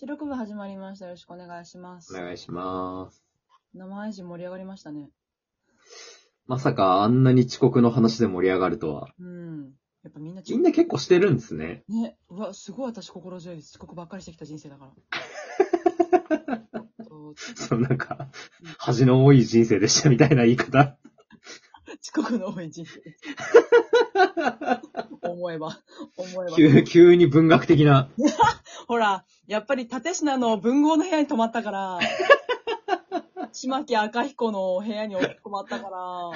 記録部始まりました。よろしくお願いします。お願いします。生配信盛り上がりましたね。まさかあんなに遅刻の話で盛り上がるとは。うん。やっぱみんなみんな結構してるんですね。ね、うわ、すごい私心強いです。遅刻ばっかりしてきた人生だから。そうそのなんか、恥の多い人生でしたみたいな言い方。遅刻の多い人生です。思えば、思えば。急、急に文学的な。ほら、やっぱり立品の文豪の部屋に泊まったから、島木赤彦の部屋に泊まったから、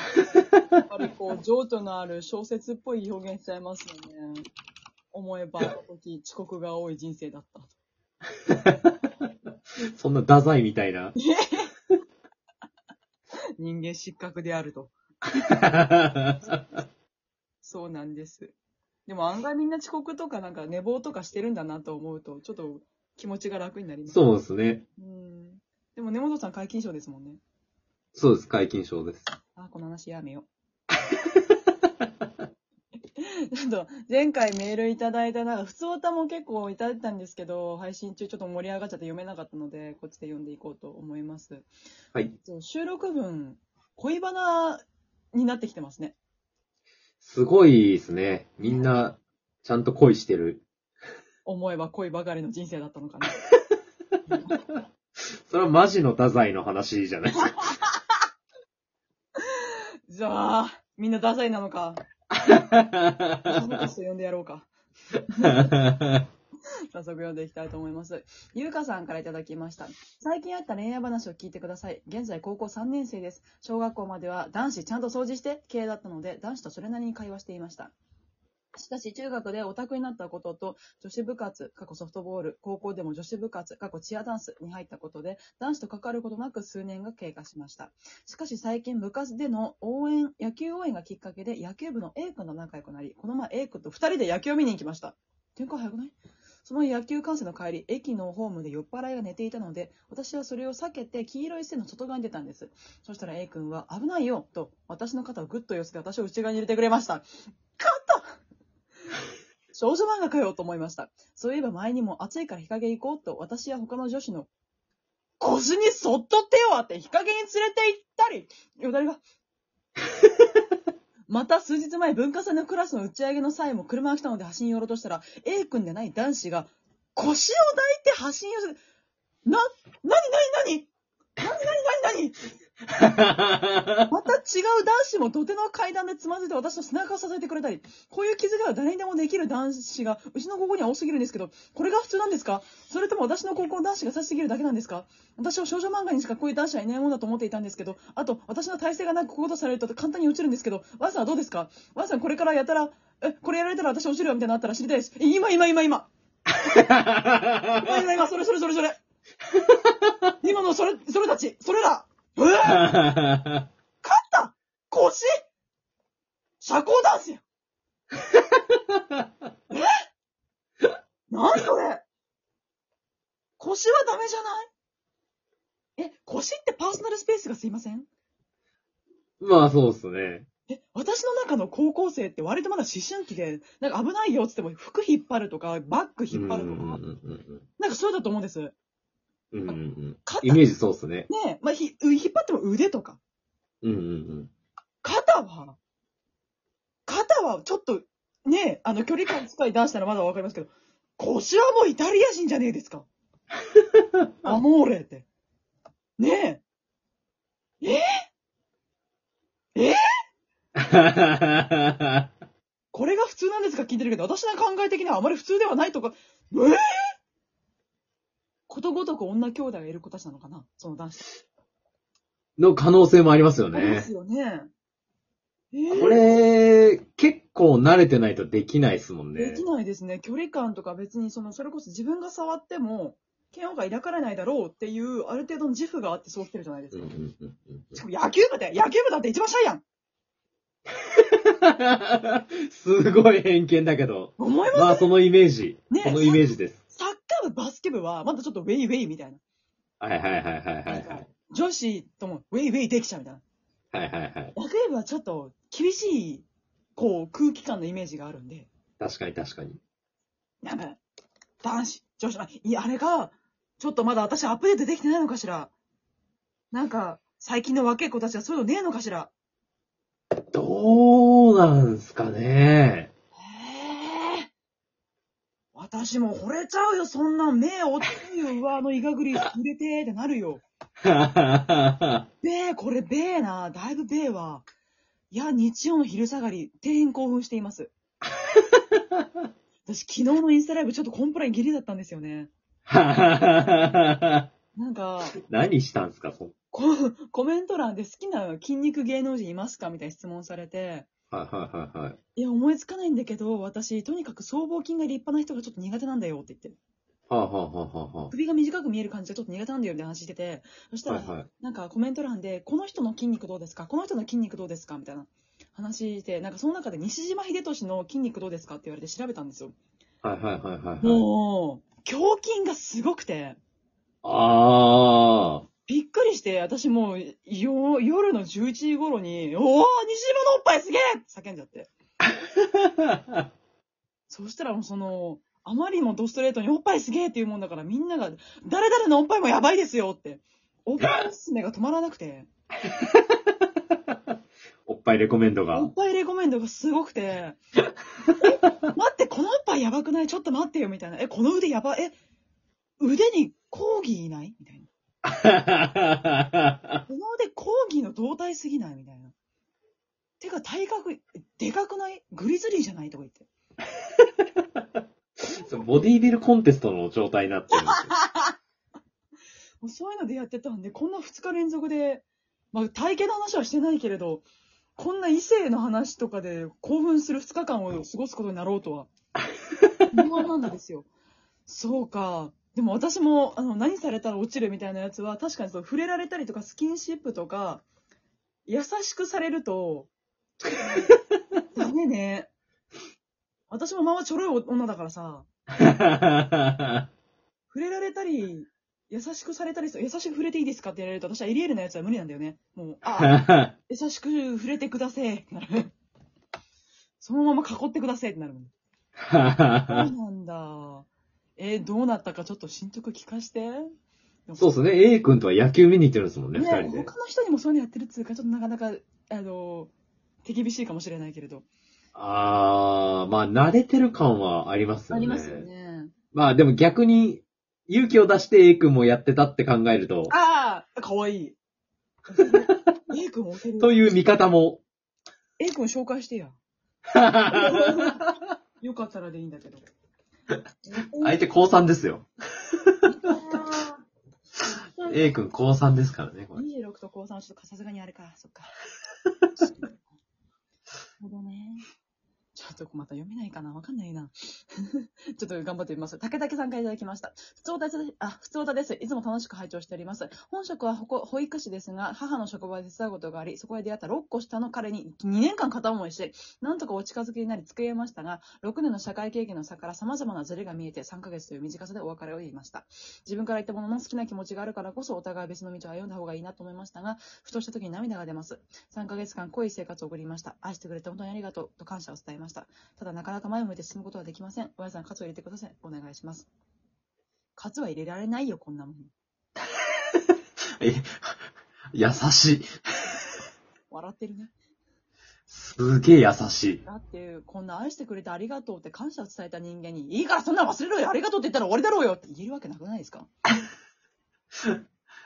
やっぱりこう、情緒のある小説っぽい表現しちゃいますよね。思えば、時遅刻が多い人生だった。そんな太宰みたいな。人間失格であると。そうなんです。でも案外みんな遅刻とかなんか寝坊とかしてるんだなと思うと、ちょっと気持ちが楽になります。そうですね。うん。でも根本さん皆勤賞ですもんね。そうです。解禁賞です。あ、この話やめよう。ちょっと、前回メールいただいた、なんか、普通歌も結構いただいたんですけど、配信中ちょっと盛り上がっちゃって読めなかったので、こっちで読んでいこうと思います。はい。収録分、恋バナになってきてますね。すごいですね。みんな、ちゃんと恋してる。思えば恋ばかりの人生だったのかな。それはマジの太宰の話じゃないですか。じゃあ、みんなダサいなのか。その人呼んでやろうか。早速読んでいきたいと思います。ゆうかさんからいただきました。最近あった恋愛話を聞いてください。現在高校3年生です。小学校までは男子ちゃんと掃除して系だったので、男子とそれなりに会話していました。しかし中学でオタクになったことと、女子部活、過去ソフトボール、高校でも女子部活、過去チアダンスに入ったことで、男子と関わることなく数年が経過しました。しかし最近部活での応援、野球応援がきっかけで野球部の A 君と仲良くなり、この前 A 君と2人で野球を見に行きました。展開早くない？その野球観戦の帰り、駅のホームで酔っ払いが寝ていたので、私はそれを避けて黄色い線の外側に出たんです。そしたら A 君は危ないよと私の肩をグッと寄せて私を内側に入れてくれました。勝った少女漫画かよと思いました。そういえば前にも暑いから日陰行こうと私や他の女子の腰にそっと手を当て日陰に連れて行ったり、よだれが。また数日前文化祭のクラスの打ち上げの際も車が来たので端に寄ろうとしたら A 君でない男子が腰を抱いて端に寄せて、な、なになになに？なになになになに？また違う男子も土手の階段でつまずいて私の背中を支えてくれたり、こういう気遣いは誰にでもできる男子が、うちの高校には多すぎるんですけど、これが普通なんですか？それとも私の高校の男子が優しすぎるだけなんですか？私は少女漫画にしかこういう男子はいないものだと思っていたんですけど、あと、私の体勢がなくこういうことされると簡単に落ちるんですけど、ワンさんはどうですか？ワンさんこれからやったら、え、これやられたら私落ちるよみたいなのあったら知りたいです。え今今今今。今今今、それそれそれそれ。今のそれ、それたち、それだうわ勝っ！た腰社交ダンスや え？何それ？腰はダメじゃない？え、腰ってパーソナルスペースがすいません？まあそうですね。え、私の中の高校生って割とまだ思春期で、なんか危ないよって言っても服引っ張るとか、バッグ引っ張るとか、なんかそうだと思うんです。ねうんうんうんイメージそうですね。え、まあ、ひ引っ張っても腕とか、うんうんうん。肩は、肩はちょっと、ねえ、あの、距離感近い男子ならまだわかりますけど、腰はもうイタリア人じゃねえですか。アモーレって。ねえ。え？え？これが普通なんですか？聞いてるけど、私の考え的にはあまり普通ではないとか、ええ？ことごとく女兄弟がいる子たちなのかな？その男子。の可能性もありますよねあります。よね。ええこれ、結構慣れてないとできないですもんねでき。ないですね。距離感とか別に、その、それこそ自分が触っても、嫌悪が抱かれないだろうっていう、ある程度の自負があってそう来てるじゃないですうんか。うんうんうんしかも野球部で、野球部だって一番シャイやん すごい偏見だけど。思います？まあそのイメージ。ねそのイメージです。バスケ部は、まだちょっとウェイウェイみたいな。はいはいはいはいはいはい。女子ともウェイウェイできちゃうみたいな。はいはいはい。野球部はちょっと厳しい、こう、空気感のイメージがあるんで、確かに確かに。なんか、男子、女子、いや、あれが、ちょっとまだ私アップデートできてないのかしらなんか、最近の若い子たちはそういうのねえのかしらどうなんすかね。私も惚れちゃうよ、そんなん。目おってるよ、上のイガグリ触れてってなるよ。べえ、これべえな。だいぶべえわ。いや、日曜の昼下がり、底辺興奮しています。私、昨日のインスタライブちょっとコンプラインギリだったんですよね。なんか、何したんすか、そココメント欄で好きな筋肉芸能人いますか？みたいな質問されて、はいはいはいはい。いや、思いつかないんだけど、私、とにかく僧帽筋が立派な人がちょっと苦手なんだよって言って。はあ、はあはあはあは首が短く見える感じがちょっと苦手なんだよみたいな話してて、そしたあ、ら、はいはい。なんかコメント欄で、この人の筋肉どうですか？この人の筋肉どうですか？みたいな話して、なんかその中で西島秀俊の筋肉どうですかって言われて調べたんですよ。はいはいはいはいはい。もう、胸筋がすごくて、あびっくりして、私もう、よ夜の11時頃に、おー西島のおっぱいすげえって叫んじゃって。あ。そうしたらもうその、あまりにもドストレートにおっぱいすげえっていうもんだからみんなが、誰々のおっぱいもやばいですよって、おっぱいおすすめが止まらなくて、おっぱいレコメンドがお。っぱいレコメンドがすごくて、え、待って、このおっぱいやばくない？ちょっと待ってよみたいな。え、この腕やばい、え、腕にコーギーいない？みたいな。この腕コーギーの胴体すぎないみたいな。てか体格、でかくない？グリズリーじゃない？とか言って。そうボディービルコンテストの状態になってるんですよ。もうそういうのでやってたんで、こんな2日連続で、まあ体型の話はしてないけれど、こんな異性の話とかで興奮する2日間を過ごすことになろうとは。思わなんだですよ。そうか。でも私も、あの、何されたら落ちるみたいなやつは、確かにそう、触れられたりとか、スキンシップとか、優しくされると、ダメね。私もままちょろい女だからさ、触れられたり、優しくされたり優しく触れていいですかって言われると、私はエリエールのやつは無理なんだよね。もう、あ、優しく触れてくださいってなる。そのまま囲ってくださいってなるもん。そうなんだ。えーどうなったかちょっと進捗聞かして。そうですね。A 君とは野球見に行ってるんですもんね、二ね人で。他の人にもそういうのやってるっつうか、ちょっとなかなか、あの、手厳しいかもしれないけれど。あー、まあ、慣れてる感はありますよね。ありますよね。まあ、でも逆に、勇気を出して A 君もやってたって考えると、ああかわいい。A 君押せる。という見方も。A 君紹介してや。よかったらでいいんだけど。相手高3ですよ。A 君高3ですからね、これ。26と高3はちょっとさすがにあれか、そっか。なるほどね。ちょっとまた読めないかな？わかんないな。ちょっと頑張ってみます。竹竹さんからいただきました。普通歌です。あ、普通歌です。いつも楽しく拝聴しております。本職は保育士ですが、母の職場で手伝うことがあり、そこで出会った6個下の彼に2年間片思いして、なんとかお近づきになり付き合いましたが、6年の社会経験の差から様々なズレが見えて3ヶ月という短さでお別れを言いました。自分から言ったものの好きな気持ちがあるからこそお互い別の道を歩んだ方がいいなと思いましたが、ふとした時に涙が出ます。3ヶ月間濃い生活を送りました。愛してくれて本当にありがとうと感謝を伝えました。ただなかなか前を向いて進むことはできません。おやさん、カツを入れてください。お願いします。カツは入れられないよ、こんなもん。え優しい。笑ってるね。すげえ優しい。だって、こんな愛してくれてありがとうって感謝を伝えた人間に、いいからそんなの忘れろよありがとうって言ったら終わりだろうよって言えるわけなくないですか？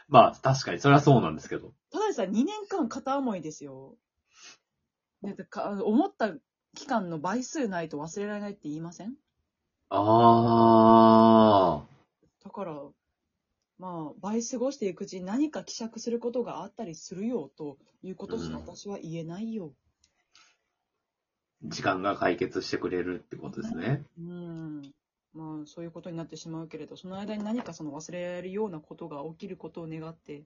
まあ、確かに、それはそうなんですけど。ただでさ、2年間片思いですよ。だってか思った期間の倍数ないと忘れられないって言いません？あだから、まあ、倍過ごしていくうちに何か希釈することがあったりするよということしかうん私は言えないよ。ー、時間が解決してくれるってことですね。うん。まあ、そういうことになってしまうけれど、その間に何かその忘れられるようなことが起きることを願って、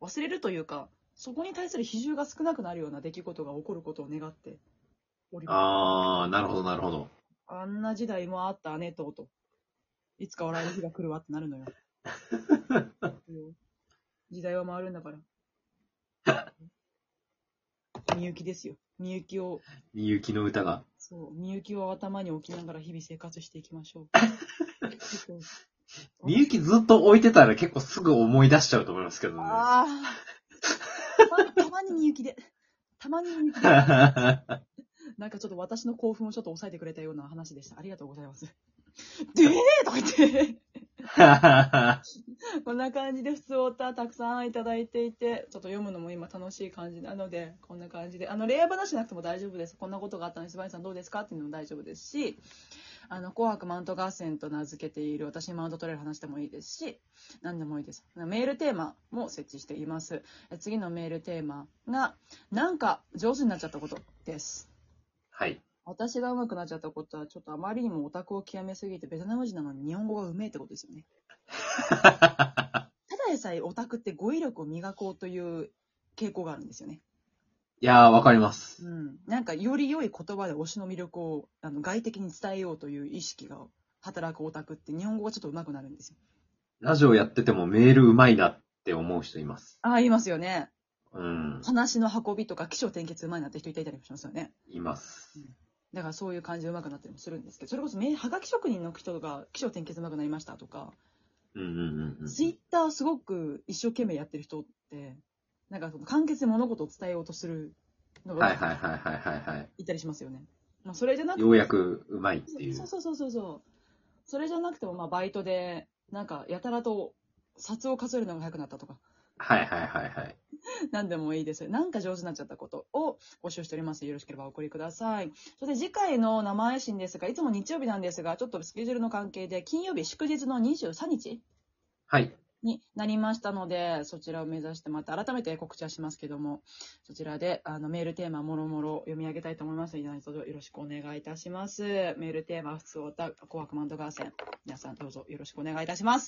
忘れるというか、そこに対する比重が少なくなるような出来事が起こることを願っております。あー、なるほど、なるほど。あんな時代もあったね、とうとう。いつか笑える日が来るわってなるのよ。時代は回るんだから。みゆきですよ。みゆきを、みゆきの歌が。そう、みゆきを頭に置きながら日々生活していきましょう。ちょっとみゆきずっと置いてたら結構すぐ思い出しちゃうと思いますけどね。ああ。たまにみゆきで。たまにみゆきで。ちょっと私の興奮をちょっと抑えてくれたような話でした。ありがとうございます。でーとか言って。こんな感じで普通オタたくさんいただいていて、ちょっと読むのも今楽しい感じなので、こんな感じで。あの、令和話なくても大丈夫です。こんなことがあったのに、すばやさんどうですか？っていうのも大丈夫ですし、あの、紅白マウント合戦と名付けている私にマウント取れる話でもいいですし、何でもいいです。メールテーマも設置しています。え次のメールテーマが、なんか上手になっちゃったことです。はい。私が上手くなっちゃったことは、ちょっとあまりにもオタクを極めすぎて、ベトナム人なのに日本語がうめえってことですよね。ただでさえオタクって語彙力を磨こうという傾向があるんですよね。いやー、わかります。うん。なんか、より良い言葉で推しの魅力をあの外的に伝えようという意識が働くオタクって日本語がちょっと上手くなるんですよ。ラジオやっててもメールうまいなって思う人います。ああ、言いますよね。うん。話の運びとか起承転結上手いなって人いたりもしますよね。います。だからそういう感じで上手くなったりもするんですけど、それこそめはがき職人の人が起承転結上手くなりましたとか、うんうんうんうん。ツイッターをすごく一生懸命やってる人って、なんかその簡潔に物事を伝えようとするのがはいはいはいはいはいはい。いたりしますよね。まあそれじゃなくてようやくうまいっていうそう。そうそうそうそう。それじゃなくてもまあバイトで、なんかやたらと札を数えるのが早くなったとか、はいはいはいはい。何でもいいです。なんか上手になっちゃったことを募集しております。よろしければお送りください。それで次回の生配信ですが、いつも日曜日なんですが、ちょっとスケジュールの関係で金曜日祝日の23日はい。になりましたので、そちらを目指してまた改めて告知はしますけども、そちらであのメールテーマもろもろ読み上げたいと思いますので、何卒よろしくお願いいたします。メールテーマ、普通おた、紅白マント合戦。皆さんどうぞよろしくお願いいたします。